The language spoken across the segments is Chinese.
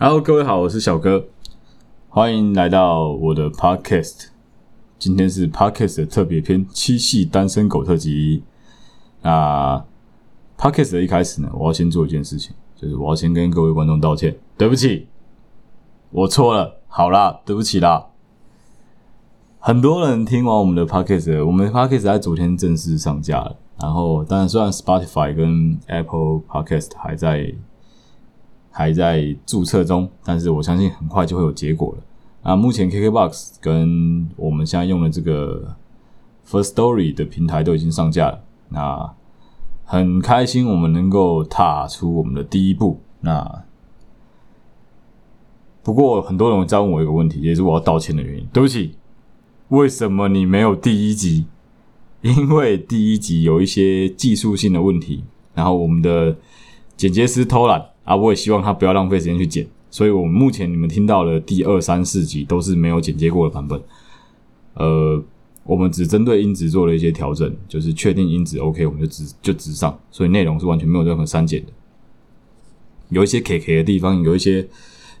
Hello，各位好，我是小哥，欢迎来到我的 Podcast。今天是 Podcast 的特别篇《七系单身狗特辑》。那 Podcast 的一开始呢，我要先做一件事情，就是我要先跟各位观众道歉，对不起，我错了，好啦，对不起啦。很多人听完我们的 Podcast，我们的 Podcast 在昨天正式上架了。然后，当然，虽然 Spotify 跟 Apple Podcast 还在。还在注册中，但是我相信很快就会有结果了。那，目前 KKBOX 跟我们现在用的这个 First Story 的平台都已经上架了。那很开心，我们能够踏出我们的第一步。那不过很多人在问我一个问题，也是我要道歉的原因。对不起，为什么你没有第一集？因为第一集有一些技术性的问题，然后我们的剪接师偷懒。啊，我也希望他不要浪费时间去剪，所以我们目前你们听到的第二、三、四集都是没有剪接过的版本。呃，我们只针对音质做了一些调整，就是确定音质 OK，我们就直就直上，所以内容是完全没有任何删减的。有一些 KK 的地方，有一些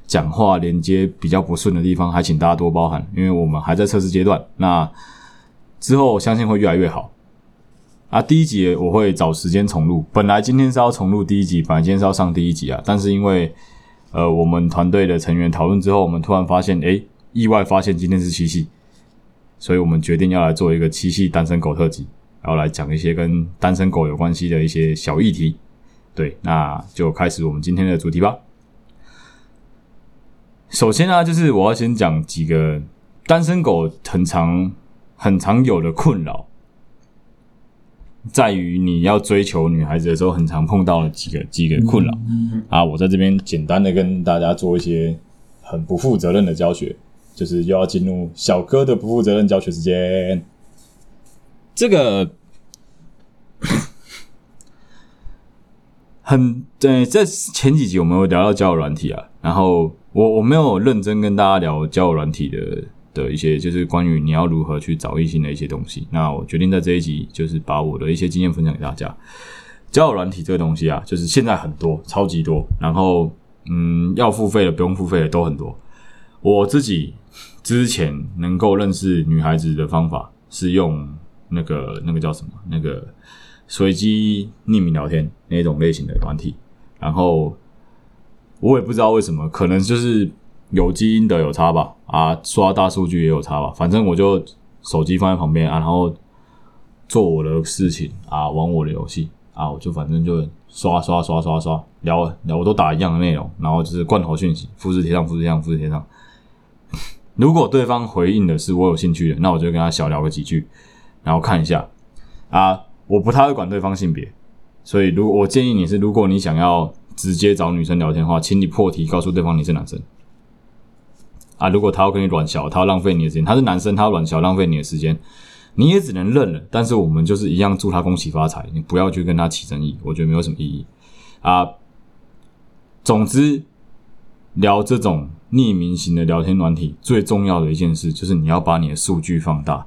讲话连接比较不顺的地方，还请大家多包涵，因为我们还在测试阶段。那之后我相信会越来越好。啊，第一集我会找时间重录。本来今天是要重录第一集，本来今天是要上第一集啊，但是因为呃我们团队的成员讨论之后，我们突然发现，诶，意外发现今天是七夕，所以我们决定要来做一个七夕单身狗特辑，然后来讲一些跟单身狗有关系的一些小议题。对，那就开始我们今天的主题吧。首先呢、就是我要先讲几个单身狗很常很常有的困扰。在于你要追求女孩子的时候，很常碰到的几个几个困扰啊！我在这边简单的跟大家做一些很不负责任的教学，就是又要进入小哥的不负责任教学时间。这个 很对，在前几集我们有聊到交友软体啊，然后我我没有认真跟大家聊交友软体的。的一些就是关于你要如何去找异性的一些东西。那我决定在这一集就是把我的一些经验分享给大家。交友软体这个东西啊，就是现在很多，超级多。然后，嗯，要付费的、不用付费的都很多。我自己之前能够认识女孩子的方法是用那个那个叫什么？那个随机匿名聊天那种类型的软体。然后我也不知道为什么，可能就是。有基因的有差吧，啊，刷大数据也有差吧。反正我就手机放在旁边啊，然后做我的事情啊，玩我的游戏啊，我就反正就刷刷刷刷刷聊聊，我都打一样的内容，然后就是罐头讯息，复制贴上，复制贴上，复制贴上。如果对方回应的是我有兴趣的，那我就跟他小聊个几句，然后看一下啊，我不太会管对方性别，所以如我建议你是，如果你想要直接找女生聊天的话，请你破题告诉对方你是男生。啊！如果他要跟你软小，他要浪费你的时间。他是男生，他要软小浪费你的时间，你也只能认了。但是我们就是一样，祝他恭喜发财。你不要去跟他起争议，我觉得没有什么意义啊。总之，聊这种匿名型的聊天软体，最重要的一件事就是你要把你的数据放大。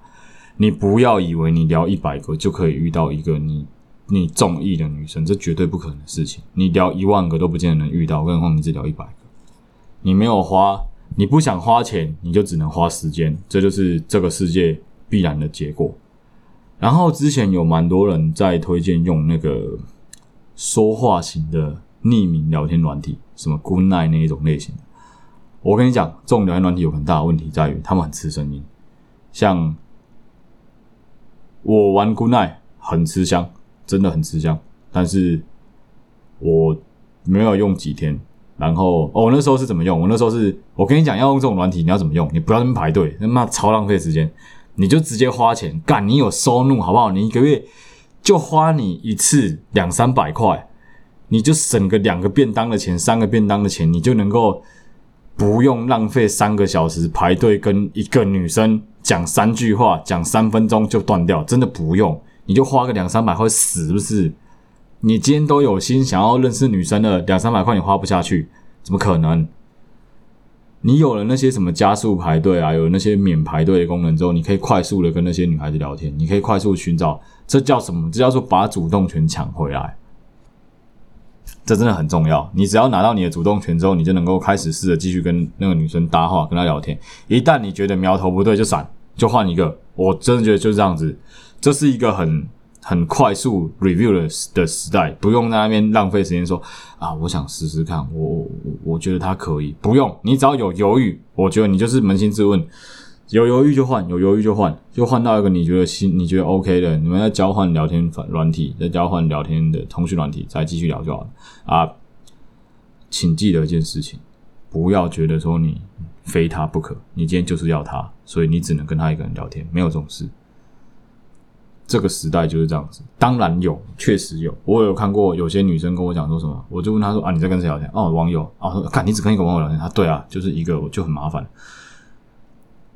你不要以为你聊一百个就可以遇到一个你你中意的女生，这绝对不可能的事情。你聊一万个都不见得能遇到，更何况你只聊一百个，你没有花。你不想花钱，你就只能花时间，这就是这个世界必然的结果。然后之前有蛮多人在推荐用那个说话型的匿名聊天软体，什么 Good Night 那一种类型。我跟你讲，这种聊天软体有很大的问题在于，他们很吃声音。像我玩 Good Night 很吃香，真的很吃香，但是我没有用几天。然后哦，我那时候是怎么用？我那时候是我跟你讲，要用这种软体，你要怎么用？你不要那么排队，那妈超浪费时间。你就直接花钱干，你有收入好不好？你一个月就花你一次两三百块，你就省个两个便当的钱，三个便当的钱，你就能够不用浪费三个小时排队跟一个女生讲三句话，讲三分钟就断掉，真的不用，你就花个两三百块，死不是？你今天都有心想要认识女生了，两三百块你花不下去，怎么可能？你有了那些什么加速排队啊，有那些免排队的功能之后，你可以快速的跟那些女孩子聊天，你可以快速寻找，这叫什么？这叫做把主动权抢回来。这真的很重要。你只要拿到你的主动权之后，你就能够开始试着继续跟那个女生搭话，跟她聊天。一旦你觉得苗头不对，就闪，就换一个。我真的觉得就是这样子，这是一个很很快速 review 的的时代，不用在那边浪费时间说啊，我想试试看，我我我觉得他可以，不用，你只要有犹豫，我觉得你就是扪心自问。有犹豫就换，有犹豫就换，就换到一个你觉得新、你觉得 OK 的，你们要交换聊天软体，再交换聊天的通讯软体，再继续聊就好了啊。请记得一件事情，不要觉得说你非他不可，你今天就是要他，所以你只能跟他一个人聊天，没有这种事。这个时代就是这样子。当然有，确实有，我有看过有些女生跟我讲说什么，我就问她说啊，你在跟谁聊天？哦，网友啊，说看你只跟一个网友聊天，他对啊，就是一个，我就很麻烦。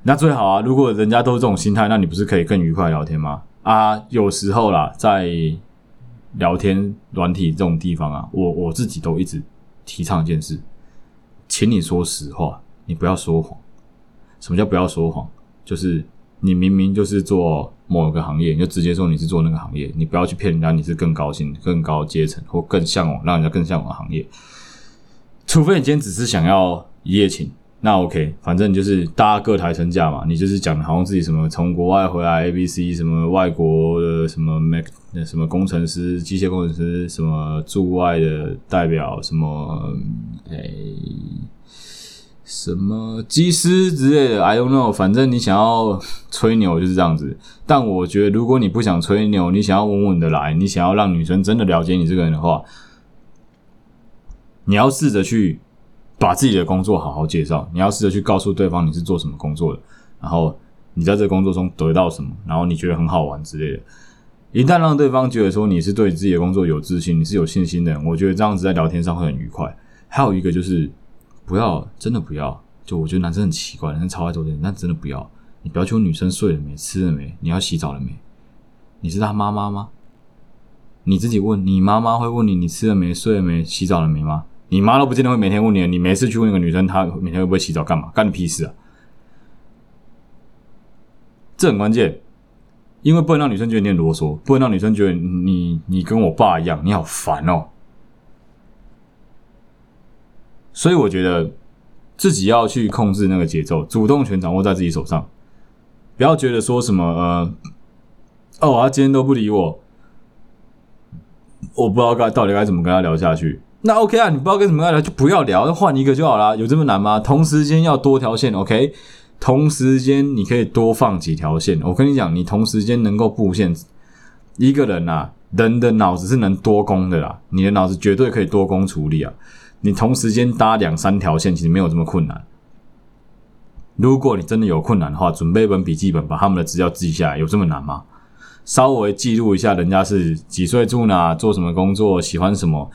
那最好啊！如果人家都是这种心态，那你不是可以更愉快聊天吗？啊，有时候啦，在聊天软体这种地方啊，我我自己都一直提倡一件事，请你说实话，你不要说谎。什么叫不要说谎？就是你明明就是做某个行业，你就直接说你是做那个行业，你不要去骗人家你是更高薪、更高阶层或更向往让人家更向往的行业。除非你今天只是想要一夜情。那 OK，反正就是大家各台身价嘛，你就是讲好像自己什么从国外回来 ABC 什么外国的什么 Mac 什么工程师、机械工程师什么驻外的代表什么诶、什么机师之类的，I don't know，反正你想要吹牛就是这样子。但我觉得如果你不想吹牛，你想要稳稳的来，你想要让女生真的了解你这个人的话，你要试着去。把自己的工作好好介绍，你要试着去告诉对方你是做什么工作的，然后你在这工作中得到什么，然后你觉得很好玩之类的。一旦让对方觉得说你是对自己的工作有自信，你是有信心的，我觉得这样子在聊天上会很愉快。还有一个就是不要，真的不要，就我觉得男生很奇怪，男生超爱做这点，但真的不要，你不要求女生睡了没，吃了没，你要洗澡了没？你是她妈妈吗？你自己问，你妈妈会问你你吃了没，睡了没，洗澡了没吗？你妈都不见得会每天问你，你没事去问一个女生，她每天会不会洗澡干嘛？干你屁事啊！这很关键，因为不能让女生觉得你很啰嗦，不能让女生觉得你你跟我爸一样，你好烦哦。所以我觉得自己要去控制那个节奏，主动权掌握在自己手上，不要觉得说什么呃，哦，他今天都不理我，我不知道该到底该怎么跟他聊下去。那 OK 啊，你不知道该怎么样聊就不要聊，换一个就好啦。有这么难吗？同时间要多条线，OK？同时间你可以多放几条线。我跟你讲，你同时间能够布线，一个人啊，人的脑子是能多工的啦。你的脑子绝对可以多工处理啊。你同时间搭两三条线，其实没有这么困难。如果你真的有困难的话，准备一本笔记本，把他们的资料记下来，有这么难吗？稍微记录一下，人家是几岁住哪，做什么工作，喜欢什么。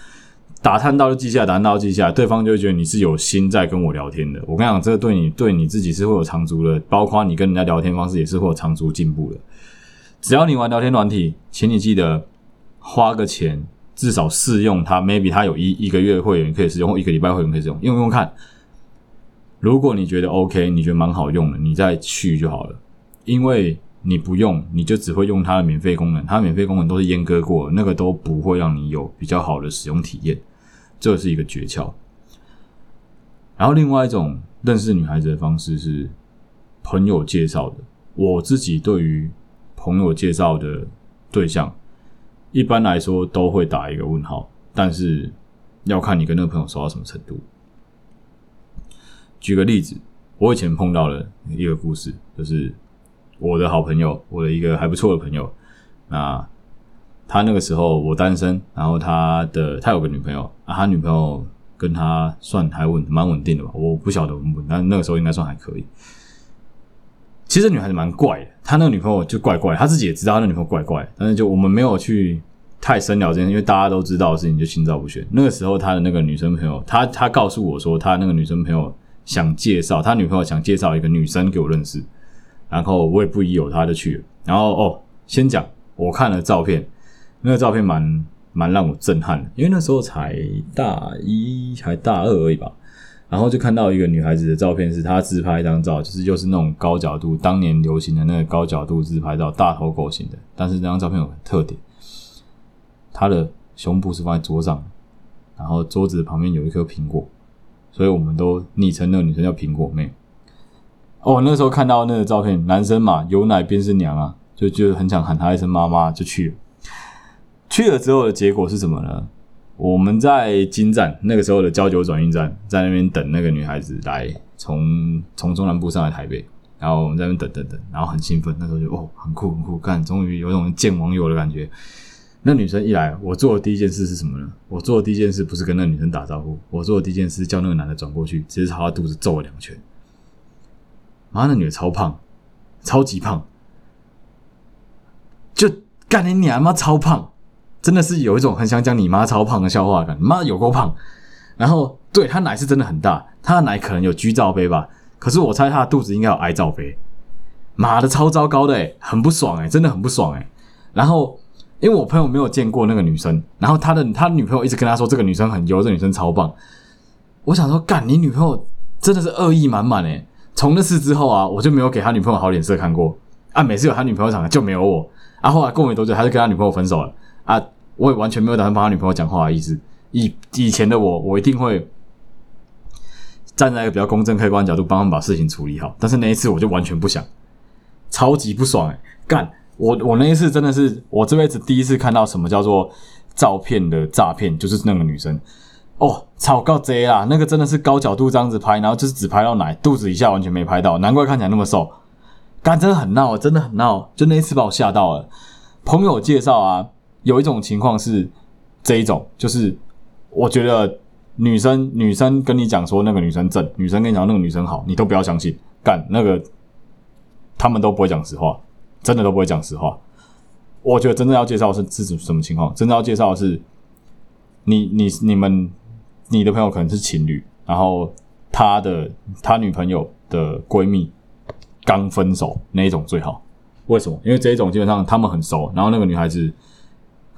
打探到就记下，打探到记下，对方就会觉得你是有心在跟我聊天的。我跟你讲，这个对你对你自己是会有长足的，包括你跟人家聊天方式也是会有长足进步的。只要你玩聊天软体，请你记得花个钱，至少试用它。Maybe 它有一一个月会员可以使用，或一个礼拜会员可以使用，用用看。如果你觉得 OK，你觉得蛮好用的，你再去就好了。因为你不用，你就只会用它的免费功能，它免费功能都是阉割过，那个都不会让你有比较好的使用体验。这是一个诀窍。然后，另外一种认识女孩子的方式是朋友介绍的。我自己对于朋友介绍的对象，一般来说都会打一个问号，但是要看你跟那个朋友熟到什么程度。举个例子，我以前碰到了一个故事，就是我的好朋友，我的一个还不错的朋友，那。他那个时候我单身，然后他的他有个女朋友啊，他女朋友跟他算还稳蛮稳定的吧，我不晓得稳不稳，但那个时候应该算还可以。其实女孩子蛮怪的，他那个女朋友就怪怪，他自己也知道他那女朋友怪怪，但是就我们没有去太深聊这件事，因为大家都知道的事情就心照不宣。那个时候他的那个女生朋友，他他告诉我说，他那个女生朋友想介绍他女朋友想介绍一个女生给我认识，然后我也不疑有他就去了。然后哦，先讲我看了照片。那个照片蛮蛮让我震撼的，因为那时候才大一还大二而已吧，然后就看到一个女孩子的照片，是她自拍一张照，就是又是那种高角度，当年流行的那个高角度自拍照，大头狗型的。但是那张照片有特点，她的胸部是放在桌上，然后桌子旁边有一颗苹果，所以我们都昵称那个女生叫苹果妹。哦，那时候看到那个照片，男生嘛，有奶便是娘啊，就就很想喊她一声妈妈，就去了。去了之后的结果是什么呢？我们在金站那个时候的交九转运站，在那边等那个女孩子来，从从中南部上来台北，然后我们在那边等等等，然后很兴奋，那时候就哦，很酷很酷，看终于有种见网友的感觉。那女生一来，我做的第一件事是什么呢？我做的第一件事不是跟那女生打招呼，我做的第一件事叫那个男的转过去，直接朝他肚子揍了两拳。妈，那女的超胖，超级胖，就干你娘妈超胖，真的是有一种很想讲你妈超胖的笑话感。妈有够胖，然后对她奶是真的很大，她的奶可能有 G 罩杯吧，可是我猜她的肚子应该有 I 罩杯。妈的超糟糕的诶，很不爽诶，真的很不爽诶。然后。因为我朋友没有见过那个女生，然后他的他女朋友一直跟他说这个女生很油，这女生超棒。我想说，干你女朋友真的是恶意满满诶。从那次之后啊，我就没有给他女朋友好脸色看过啊。每次有他女朋友场就没有我啊。后来过没多久，他就跟他女朋友分手了啊。我也完全没有打算帮他女朋友讲话的意思。以以前的我，我一定会站在一个比较公正客观的角度帮他们把事情处理好。但是那一次我就完全不想，超级不爽诶，干。我我那一次真的是我这辈子第一次看到什么叫做照片的诈骗，就是那个女生哦，超高贼啦！那个真的是高角度这样子拍，然后就是只拍到奶，肚子以下完全没拍到，难怪看起来那么瘦。干，真的很闹，真的很闹，就那一次把我吓到了。朋友介绍啊，有一种情况是这一种，就是我觉得女生女生跟你讲说那个女生正，女生跟你讲那个女生好，你都不要相信。干，那个他们都不会讲实话。真的都不会讲实话。我觉得真正要介绍是是什么情况？真正要介绍的是你你你们你的朋友可能是情侣，然后他的他女朋友的闺蜜刚分手那一种最好。为什么？因为这一种基本上他们很熟，然后那个女孩子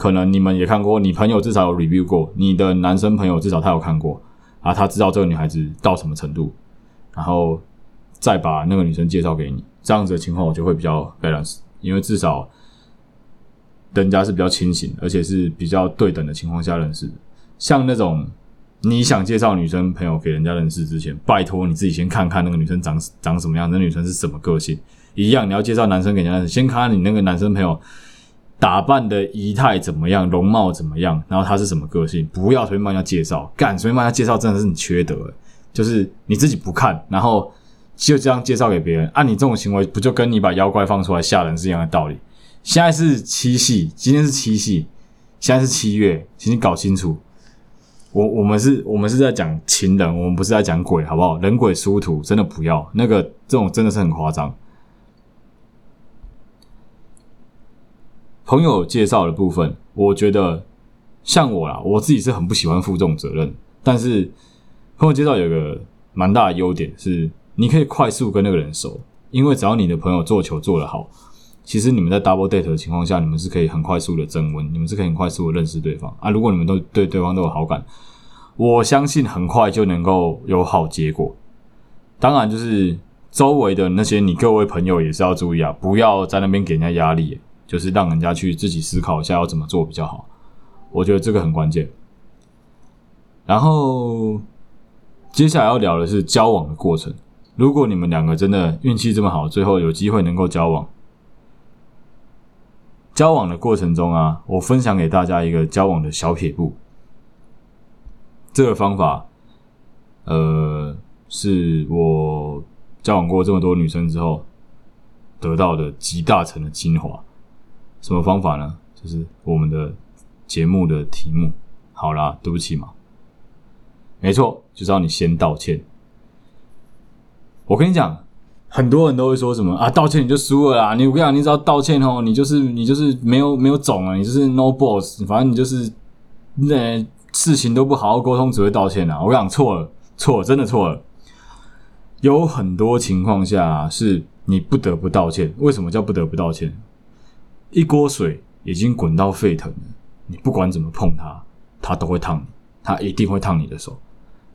可能你们也看过，你朋友至少有 review 过，你的男生朋友至少他有看过啊，他知道这个女孩子到什么程度，然后再把那个女生介绍给你。这样子的情况，我就会比较 balance，因为至少人家是比较清醒，而且是比较对等的情况下认识。像那种你想介绍女生朋友给人家认识之前，拜托你自己先看看那个女生长长什么样，那女生是什么个性。一样，你要介绍男生给人家认识，先看看你那个男生朋友打扮的仪态怎么样，容貌怎么样，然后他是什么个性，不要随便帮人家介绍。干，随便帮人家介绍真的是你缺德，就是你自己不看，然后。就这样介绍给别人，按、你这种行为，不就跟你把妖怪放出来吓人是一样的道理？现在是七夕，今天是七夕，现在是七月，请你搞清楚。我我们是，我们是在讲情人，我们不是在讲鬼，好不好？人鬼殊途，真的不要那个这种，真的是很夸张。朋友介绍的部分，我觉得像我啦，我自己是很不喜欢负这种责任，但是朋友介绍有个蛮大的优点是。你可以快速跟那个人熟，因为只要你的朋友做球做得好，其实你们在 double date 的情况下，你们是可以很快速的增温，你们是可以很快速的认识对方啊。如果你们都对对方都有好感，我相信很快就能够有好结果。当然，就是周围的那些你各位朋友也是要注意啊，不要在那边给人家压力，就是让人家去自己思考一下要怎么做比较好。我觉得这个很关键。然后接下来要聊的是交往的过程。如果你们两个真的运气这么好，最后有机会能够交往，交往的过程中啊，我分享给大家一个交往的小撇步。这个方法，呃，是我交往过这么多女生之后得到的集大成的精华。什么方法呢？就是我们的节目的题目。好啦，对不起嘛，没错，就是要你先道歉。我跟你讲，很多人都会说什么啊，道歉你就输了啦！你我跟你讲，你只要道歉哦，你就是你就是没有没有种啊，你就是 no boss，反正你就是那事情都不好好沟通，只会道歉啊！我讲，错了，错了，真的错了。有很多情况下是你不得不道歉。为什么叫不得不道歉？一锅水已经滚到沸腾了，你不管怎么碰它，它都会烫你，它一定会烫你的手。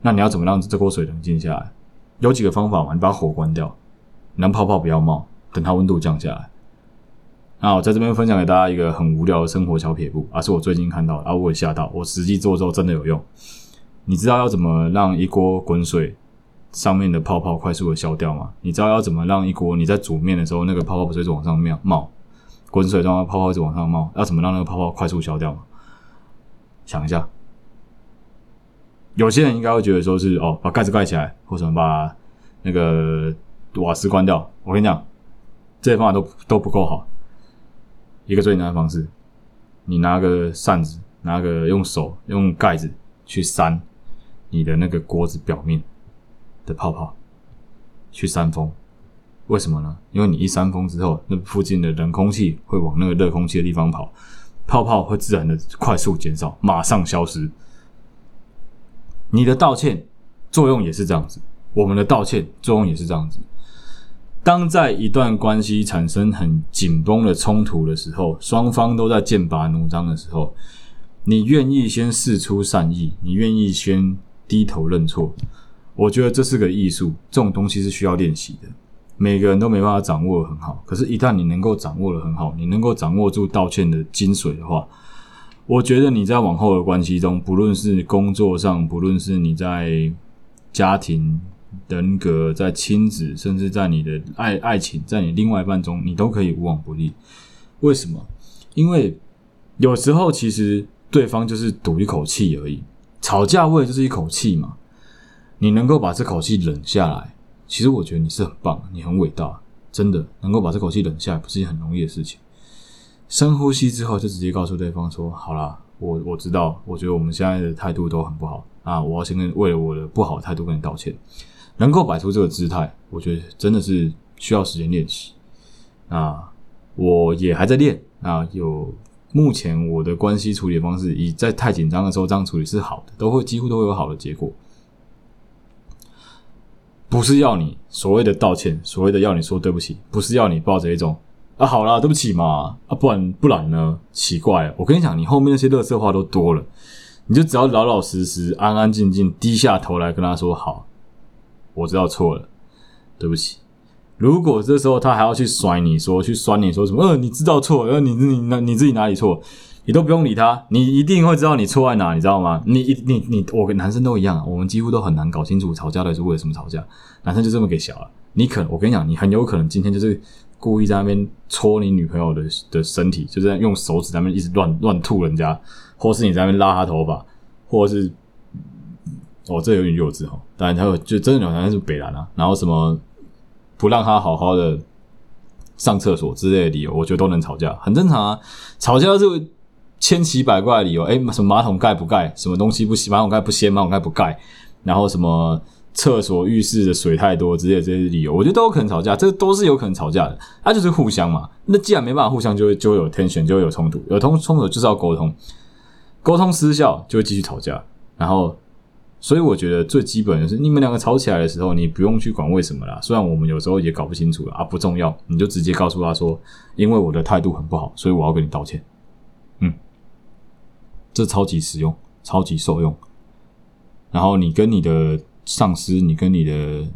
那你要怎么让这锅水冷静下来？有几个方法嘛？你把火关掉，让泡泡不要冒，等它温度降下来。那我在这边分享给大家一个很无聊的生活小撇步，而、是我最近看到的，啊，我也吓到，我实际做之后真的有用。你知道要怎么让一锅滚水上面的泡泡快速的消掉吗？你知道要怎么让一锅你在煮面的时候那个泡泡不是往上冒冒，滚水状的泡泡一直往上冒，要怎么让那个泡泡快速消掉吗？想一下，有些人应该会觉得说是哦，把盖子盖起来，或者把那个瓦斯关掉。我跟你讲，这些方法都都不够好。一个最简单的方式，你拿个扇子，拿个用手用盖子去扇你的那个锅子表面的泡泡，去扇风。为什么呢？因为你一扇风之后，那附近的冷空气会往那个热空气的地方跑。泡泡会自然的快速减少，马上消失。你的道歉作用也是这样子，我们的道歉作用也是这样子。当在一段关系产生很紧绷的冲突的时候，双方都在剑拔弩张的时候，你愿意先试出善意，你愿意先低头认错，我觉得这是个艺术，这种东西是需要练习的。每个人都没办法掌握得很好，可是，一旦你能够掌握的很好，你能够掌握住道歉的精髓的话，我觉得你在往后的关系中，不论是工作上，不论是你在家庭、人格、在亲子，甚至在你的爱爱情，在你另外一半中，你都可以无往不利。为什么？因为有时候其实对方就是赌一口气而已，吵架为的就是一口气嘛，你能够把这口气忍下来。其实我觉得你是很棒，你很伟大，真的能够把这口气忍下来，不是件很容易的事情。深呼吸之后，就直接告诉对方说：“好啦，我我知道，我觉得我们现在的态度都很不好啊，我要先跟为了我的不好的态度跟你道歉。能够摆出这个姿态，我觉得真的是需要时间练习。啊，我也还在练啊，有目前我的关系处理方式，以在太紧张的时候这样处理是好的，都会几乎都会有好的结果。”不是要你所谓的道歉，所谓的要你说对不起，不是要你抱着一种啊，好啦，对不起嘛，啊，不然不然呢？奇怪，我跟你讲，你后面那些乐色话都多了，你就只要老老实实、安安静静低下头来跟他说好，我知道错了，对不起。如果这时候他还要去甩你说，去酸你说什么，呃，你知道错，呃，你你那你自己哪里错？你都不用理他，你一定会知道你错在哪，你知道吗？你你你，我跟男生都一样，我们几乎都很难搞清楚吵架的是为什么吵架。男生就这么给小了，你可我跟你讲，你很有可能今天就是故意在那边戳你女朋友的的身体，就是在用手指在那边一直乱乱吐人家，或是你在那边拉她头发，或是哦，这有点幼稚哦。当然，他有就真的有男生是北兰啊，然后什么不让他好好的上厕所之类的理由，我觉得都能吵架，很正常啊。吵架是。千奇百怪的理由，哎，什么马桶盖不盖，什么东西不洗，马桶盖不掀，马桶盖不盖，然后什么厕所浴室的水太多之类的这些理由，我觉得都有可能吵架，这都是有可能吵架的，它就是互相嘛。那既然没办法互相，就会就会有 tension，就会有冲突，有通冲突就是要沟通，沟通失效就会继续吵架。然后，所以我觉得最基本的是，你们两个吵起来的时候，你不用去管为什么啦。虽然我们有时候也搞不清楚了啊，不重要，你就直接告诉他说，因为我的态度很不好，所以我要跟你道歉。这超级实用，超级受用。然后你跟你的上司，你跟你的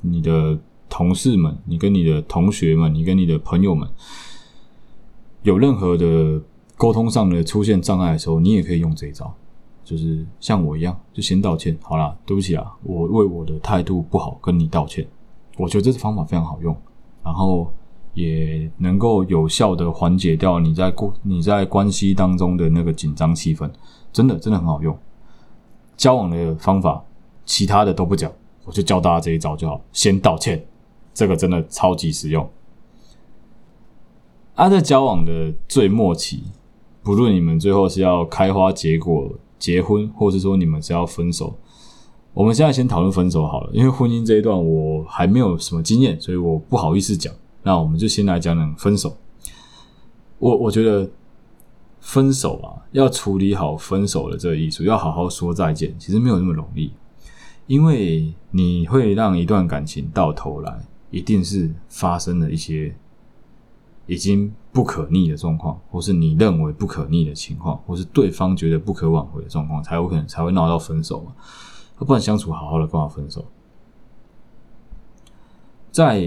你的同事们，你跟你的同学们，你跟你的朋友们，有任何的沟通上的出现障碍的时候，你也可以用这一招，就是像我一样，就先道歉。好啦，对不起啊，我为我的态度不好跟你道歉。我觉得这个方法非常好用。然后。也能够有效的缓解掉你在过你在关系当中的那个紧张气氛，真的真的很好用。交往的方法，其他的都不讲，我就教大家这一招就好，先道歉，这个真的超级实用。啊，在交往的最末期，不论你们最后是要开花结果结婚，或是说你们是要分手，我们现在先讨论分手好了，因为婚姻这一段我还没有什么经验，所以我不好意思讲。那我们就先来讲讲分手。我我觉得分手啊，要处理好分手的这个艺术，要好好说再见，其实没有那么容易。因为你会让一段感情到头来，一定是发生了一些已经不可逆的状况，或是你认为不可逆的情况，或是对方觉得不可挽回的状况，才有可能才会闹到分手嘛。不然相处好好的干嘛分手？在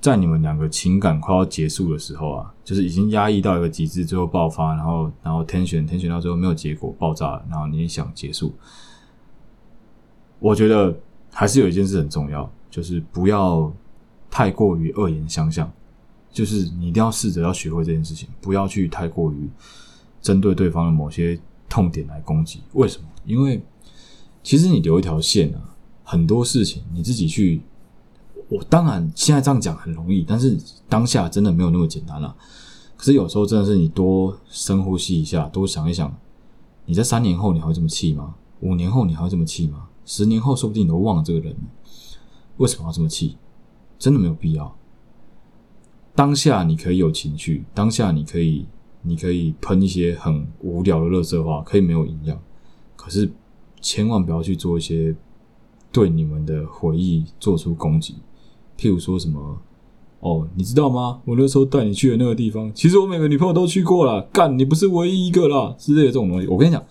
在你们两个情感快要结束的时候啊，就是已经压抑到一个极致，最后爆发，然后然后 tension tension 到最后没有结果，爆炸，然后你也想结束。我觉得还是有一件事很重要，就是不要太过于恶言相向，就是你一定要试着要学会这件事情，不要去太过于针对对方的某些痛点来攻击。为什么？因为其实你留一条线啊，很多事情你自己去。我当然现在这样讲很容易，但是当下真的没有那么简单了。可是有时候真的是你多深呼吸一下，多想一想，你在三年后你还会这么气吗？五年后你还会这么气吗？十年后说不定你都忘了这个人，为什么要这么气？真的没有必要。当下你可以有情绪，当下你可以你可以喷一些很无聊的垃圾话，可以没有营养，可是千万不要去做一些对你们的回忆做出攻击。譬如说什么哦，你知道吗？我那时候带你去的那个地方，其实我每个女朋友都去过了。干，你不是唯一一个啦，之类的这种东西。我跟你讲，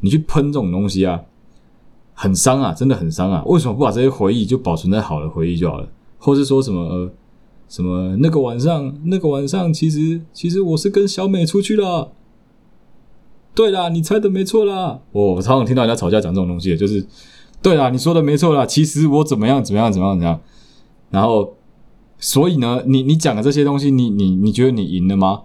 你去喷这种东西啊，很伤啊，真的很伤啊。为什么不把这些回忆就保存在好的回忆就好了？或是说什么呃，什么那个晚上，那个晚上，其实其实我是跟小美出去了。对啦，你猜的没错啦。我常常听到人家吵架讲这种东西，就是对啦，你说的没错啦。其实我怎么样怎么样怎么样怎么样。然后，所以呢，你你讲的这些东西，你你你觉得你赢了吗？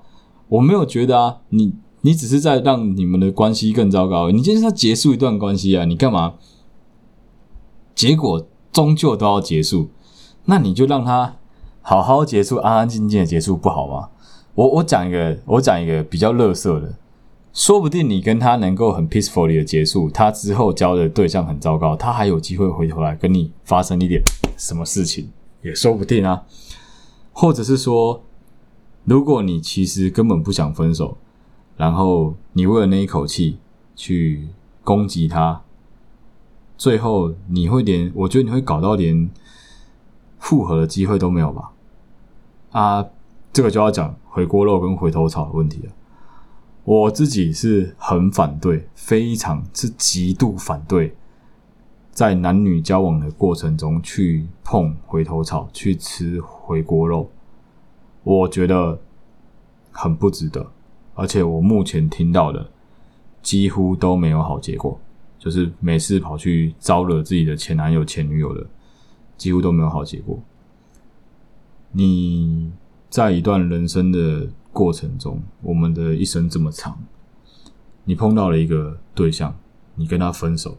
我没有觉得啊，你你只是在让你们的关系更糟糕。你今天是要结束一段关系啊，你干嘛？结果终究都要结束，那你就让他好好结束，安安静静的结束，不好吗？我我讲一个，我讲一个比较垃圾的，说不定你跟他能够很 peacefully 的结束，他之后交的对象很糟糕，他还有机会回头来跟你发生一点什么事情。也说不定啊，或者是说，如果你其实根本不想分手，然后你为了那一口气去攻击他，最后你会连，我觉得你会搞到连复合的机会都没有吧？啊，这个就要讲回锅肉跟回头草的问题了。我自己是很反对，非常是极度反对。在男女交往的过程中去碰回头草，去吃回锅肉，我觉得很不值得。而且我目前听到的几乎都没有好结果，就是每次跑去招惹自己的前男友、前女友的，几乎都没有好结果。你在一段人生的过程中，我们的一生这么长，你碰到了一个对象，你跟他分手。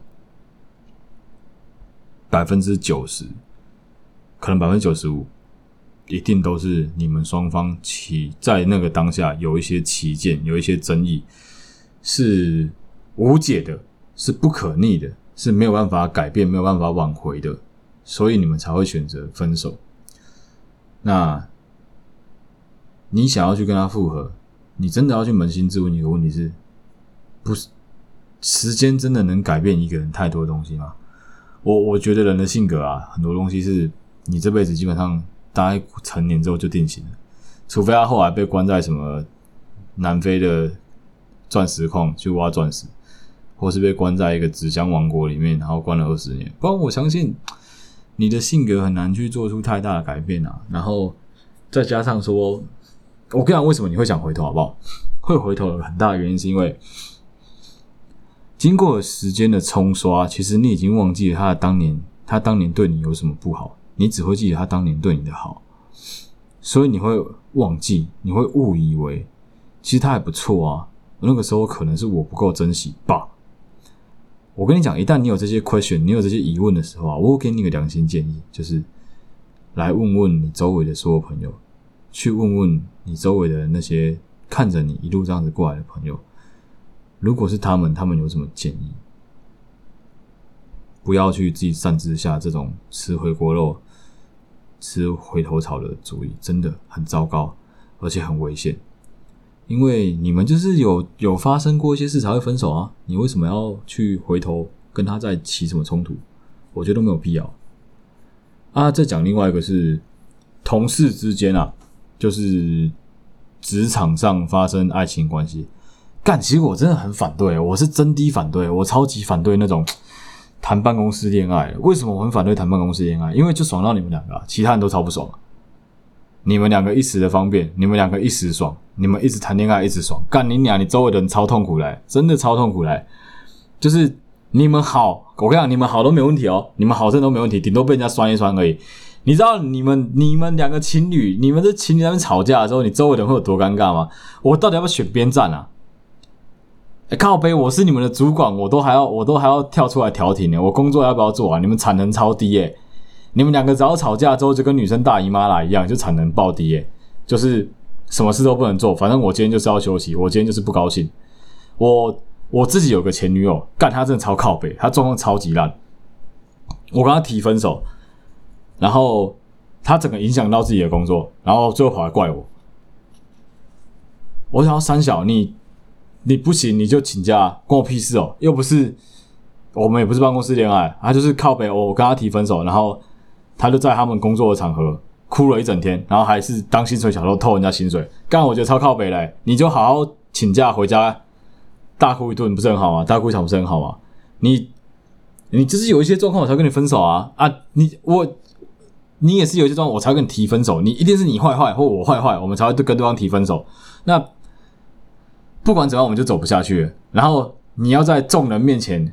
百分之九十，可能百分之九十五，一定都是你们双方起在那个当下有一些起见，有一些争议，是无解的，是不可逆的，是没有办法改变、没有办法挽回的，所以你们才会选择分手。那，你想要去跟他复合，你真的要去扪心自问一个问题是：不是时间真的能改变一个人太多的东西吗？我我觉得人的性格啊，很多东西是你这辈子基本上大概成年之后就定型了，除非他后来被关在什么南非的钻石矿去挖钻石，或是被关在一个纸箱王国里面，然后关了二十年。不然我相信你的性格很难去做出太大的改变啊。然后再加上说，我跟你讲为什么你会想回头好不好？会回头很大的原因是因为。经过时间的冲刷，其实你已经忘记了他当年，他当年对你有什么不好，你只会记得他当年对你的好，所以你会忘记，你会误以为其实他还不错啊。那个时候可能是我不够珍惜吧。我跟你讲，一旦你有这些 question，你有这些疑问的时候啊，我会给你个良心建议，就是来问问你周围的所有朋友，去问问你周围的那些看着你一路这样子过来的朋友。如果是他们，他们有什么建议？不要去自己擅自下这种吃回锅肉、吃回头草的主意，真的很糟糕，而且很危险。因为你们就是有有发生过一些事才会分手啊！你为什么要去回头跟他再起什么冲突？我觉得都没有必要。啊，再讲另外一个是同事之间啊，就是职场上发生爱情关系。干，其实我真的很反对，我是真的反对，我超级反对那种 谈办公室恋爱。为什么我很反对谈办公室恋爱？因为就爽到你们两个，其他人都超不爽。你们两个一时的方便，你们两个一时爽，你们一直谈恋爱一直爽，干你俩，你周围的人超痛苦嘞，真的超痛苦嘞。就是你们好，我跟你讲，你们好都没问题哦，你们好真的都没问题，顶多被人家酸一酸而已。你知道你们你们两个情侣，你们这情侣在那边吵架的时候，你周围的人会有多尴尬吗？我到底要不要选边站啊？靠背，我是你们的主管，我都还要我都还要跳出来调停呢。我工作要不要做啊？你们产能超低耶！你们两个只要吵架之后，就跟女生大姨妈啦一样，就产能爆低耶！就是什么事都不能做，反正我今天就是要休息，我今天就是不高兴。我我自己有个前女友，干她真的超靠背，她状况超级烂。我跟她提分手。然后他整个影响到自己的工作，然后最后跑来怪我。我想要三小，你你不行你就请假，关我屁事哦！又不是我们也不是办公室恋爱，他就是靠北。我跟他提分手，然后他就在他们工作的场合哭了一整天，然后还是当薪水小偷偷人家薪水，干我觉得超靠北嘞！你就好好请假回家大哭一顿不是很好吗？大哭一场不是很好吗？你你就是有一些状况我才跟你分手啊啊！你我。你也是有一些状况，我才跟你提分手。你一定是你坏坏，或我坏坏，我们才会跟对方提分手。那不管怎样，我们就走不下去了。然后你要在众人面前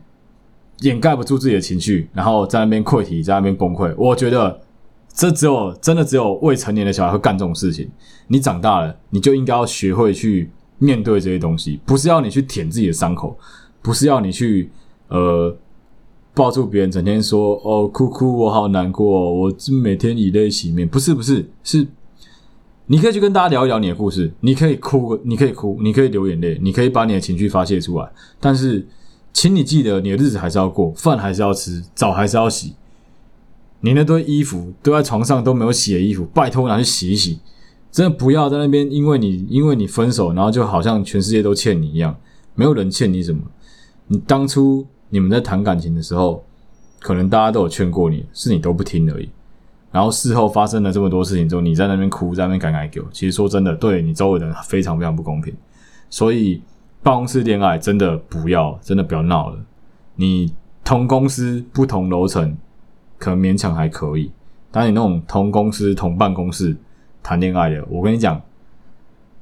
掩盖不住自己的情绪，然后在那边溃堤，在那边崩溃。我觉得这只有真的只有未成年的小孩会干这种事情。你长大了，你就应该要学会去面对这些东西，不是要你去舔自己的伤口，不是要你去呃。抱住别人，整天说哦，哭哭，我好难过，我每天以泪洗面。不是不是，是你可以去跟大家聊一聊你的故事，你可以哭，你可以哭，你可以流眼泪，你可以把你的情绪发泄出来。但是，请你记得，你的日子还是要过，饭还是要吃，澡还是要洗。你那堆衣服堆在床上都没有洗的衣服，拜托拿去洗一洗。真的不要在那边，因为你因为你分手，然后就好像全世界都欠你一样，没有人欠你什么。你当初。你们在谈感情的时候，可能大家都有劝过你，是你都不听而已。然后事后发生了这么多事情之后，你在那边哭，在那边感慨给我。其实说真的，对你周围的人非常非常不公平。所以办公室恋爱真的不要，真的不要闹了。你同公司不同楼层，可能勉强还可以。但你那种同公司同办公室谈恋爱的，我跟你讲，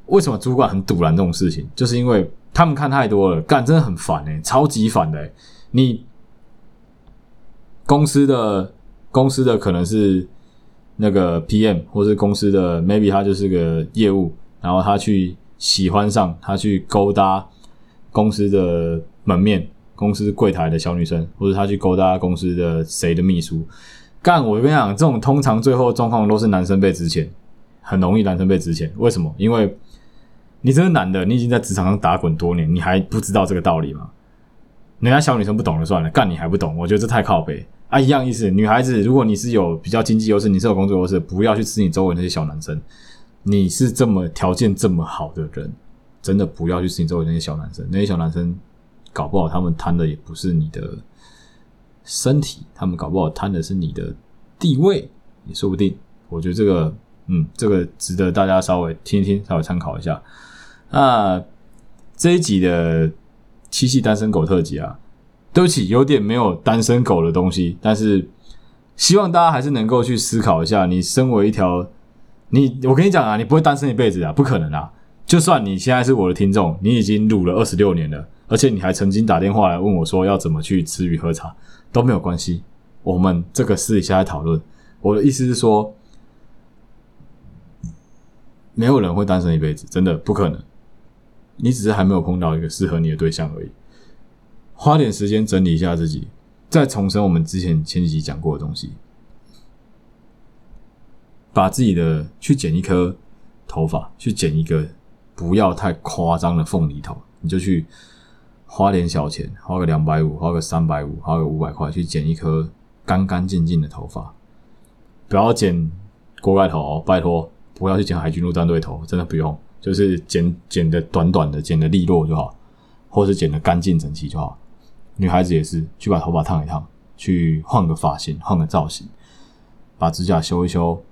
为什么主管很堵拦这种事情？就是因为他们看太多了，干真的很烦诶、欸，超级烦的、你公司的公司的可能是那个 PM，或是公司的 maybe 他就是个业务，然后他去喜欢上，他去勾搭公司的门面、公司柜台的小女生，或者他去勾搭公司的谁的秘书。干，我跟你讲，这种通常最后状况都是男生被值钱，很容易男生被值钱。为什么？因为你这个男的，你已经在职场上打滚多年，你还不知道这个道理吗？人家小女生不懂就算了，干你还不懂，我觉得这太靠北啊！一样意思，女孩子，如果你是有比较经济优势，你是有工作优势，不要去吃你周围那些小男生。你是这么条件这么好的人，真的不要去吃你周围那些小男生。那些小男生搞不好他们贪的也不是你的身体，他们搞不好贪的是你的地位，也说不定。我觉得这个，嗯，这个值得大家稍微听一听，稍微参考一下。那这一集的。七夕单身狗特辑啊，对不起，有点没有单身狗的东西，但是希望大家还是能够去思考一下，你身为一条，你我跟你讲啊，你不会单身一辈子啊，不可能啊！就算你现在是我的听众，你已经录了二十六年了，而且你还曾经打电话来问我说要怎么去吃鱼喝茶，都没有关系，我们这个私底下来讨论。我的意思是说，没有人会单身一辈子，真的不可能。你只是还没有碰到一个适合你的对象而已。花点时间整理一下自己，再重申我们之前前几集讲过的东西。把自己的去剪一颗头发，去剪一个不要太夸张的凤梨头，你就去花点小钱，花个两百五，花个三百五，花个五百块去剪一颗干干净净的头发。不要剪锅盖头哦，拜托，不要去剪海军陆战队头，真的不用。就是剪剪的短短的，剪的利落就好，或是剪的干净整齐就好。女孩子也是，去把头发烫一烫，去换个发型，换个造型，把指甲修一修，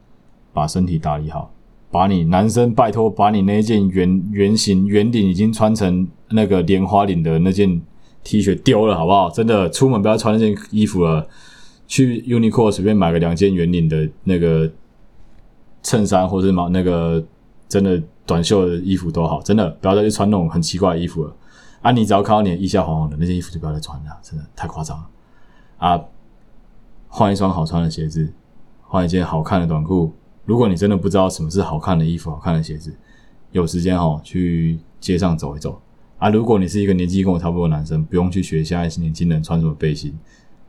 把身体打理好。把你男生拜托，把你那件圆圆形圆领已经穿成那个莲花领的那件 T 恤丢了，好不好？真的，出门不要穿那件衣服了，去 Uniqlo 随便买个两件圆领的那个。衬衫或者毛那个真的短袖的衣服都好，真的不要再去穿那种很奇怪的衣服了啊！你只要看到你的腋下黄黄的那些衣服，就不要再穿了，真的太夸张了啊！换一双好穿的鞋子，换一件好看的短裤。如果你真的不知道什么是好看的衣服、好看的鞋子，有时间哦，去街上走一走啊！如果你是一个年纪跟我差不多的男生，不用去学现在年轻人穿什么背心，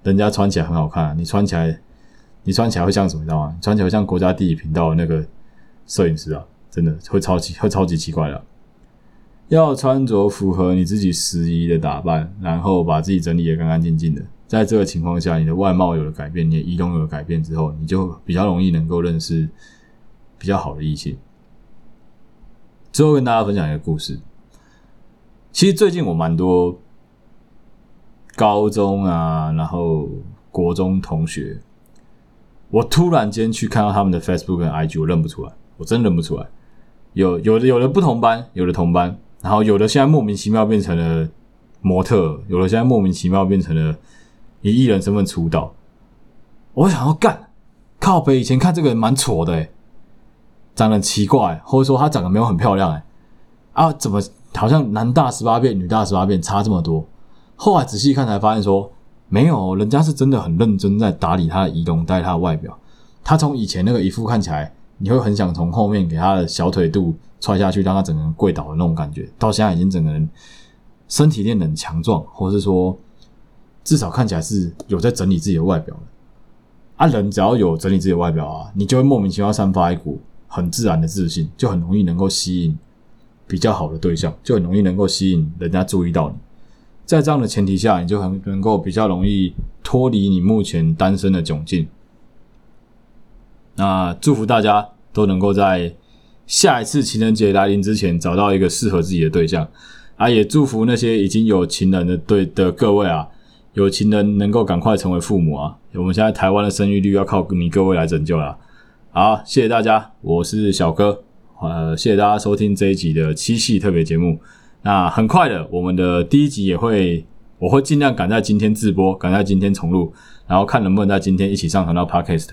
人家穿起来很好看，你穿起来，你穿起来会像什么？你知道吗？穿起来会像国家地理频道的那个摄影师啊，真的会超级会超级奇怪的。要穿着符合你自己时宜的打扮，然后把自己整理的干干净净的。在这个情况下，你的外貌有了改变，你的仪容有了改变之后，你就比较容易能够认识比较好的异性。最后跟大家分享一个故事。其实最近我蛮多高中啊，然后国中同学，我突然间去看到他们的 Facebook 跟 IG，我认不出来，我真认不出来。有有的有的不同班，有的同班，然后有的现在莫名其妙变成了模特，有的现在莫名其妙变成了。以艺人身份出道，我想要干靠北。以前看这个人蛮丑的，诶长得奇怪，或者说他长得没有很漂亮，诶啊，怎么好像男大十八变，女大十八变，差这么多？后来仔细看才发现说，没有，人家是真的很认真在打理他的仪容，带他的外表。他从以前那个一副看起来，你会很想从后面给他的小腿肚踹下去，让他整个人跪倒的那种感觉，到现在已经整个人身体练得很强壮，或是说。至少看起来是有在整理自己的外表的啊！人只要有整理自己的外表啊，你就会莫名其妙散发一股很自然的自信，就很容易能够吸引比较好的对象，就很容易能够吸引人家注意到你。在这样的前提下，你就很能够比较容易脱离你目前单身的窘境。那祝福大家都能够在下一次情人节来临之前找到一个适合自己的对象啊！也祝福那些已经有情人的对的各位啊！有情人能够赶快成为父母啊！我们现在台湾的生育率要靠你各位来拯救了。好，谢谢大家，我是小哥，呃，谢谢大家收听这一集的七夕特别节目。那很快的，我们的第一集也会，我会尽量赶在今天直播，赶在今天重录，然后看能不能在今天一起上传到 Podcast。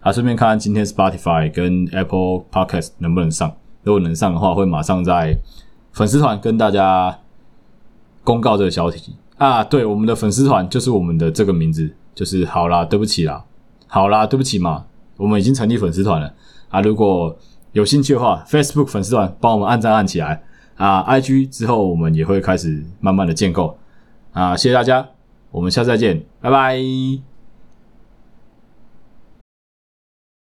啊，顺便看看今天 Spotify 跟 Apple Podcast 能不能上。如果能上的话，会马上在粉丝团跟大家公告这个消息。啊，对，我们的粉丝团就是我们的这个名字，就是好啦，对不起啦，好啦，对不起嘛，我们已经成立粉丝团了啊。如果有兴趣的话，Facebook 粉丝团帮我们按赞按起来啊。IG 之后我们也会开始慢慢的建构啊。谢谢大家，我们下次再见，拜拜。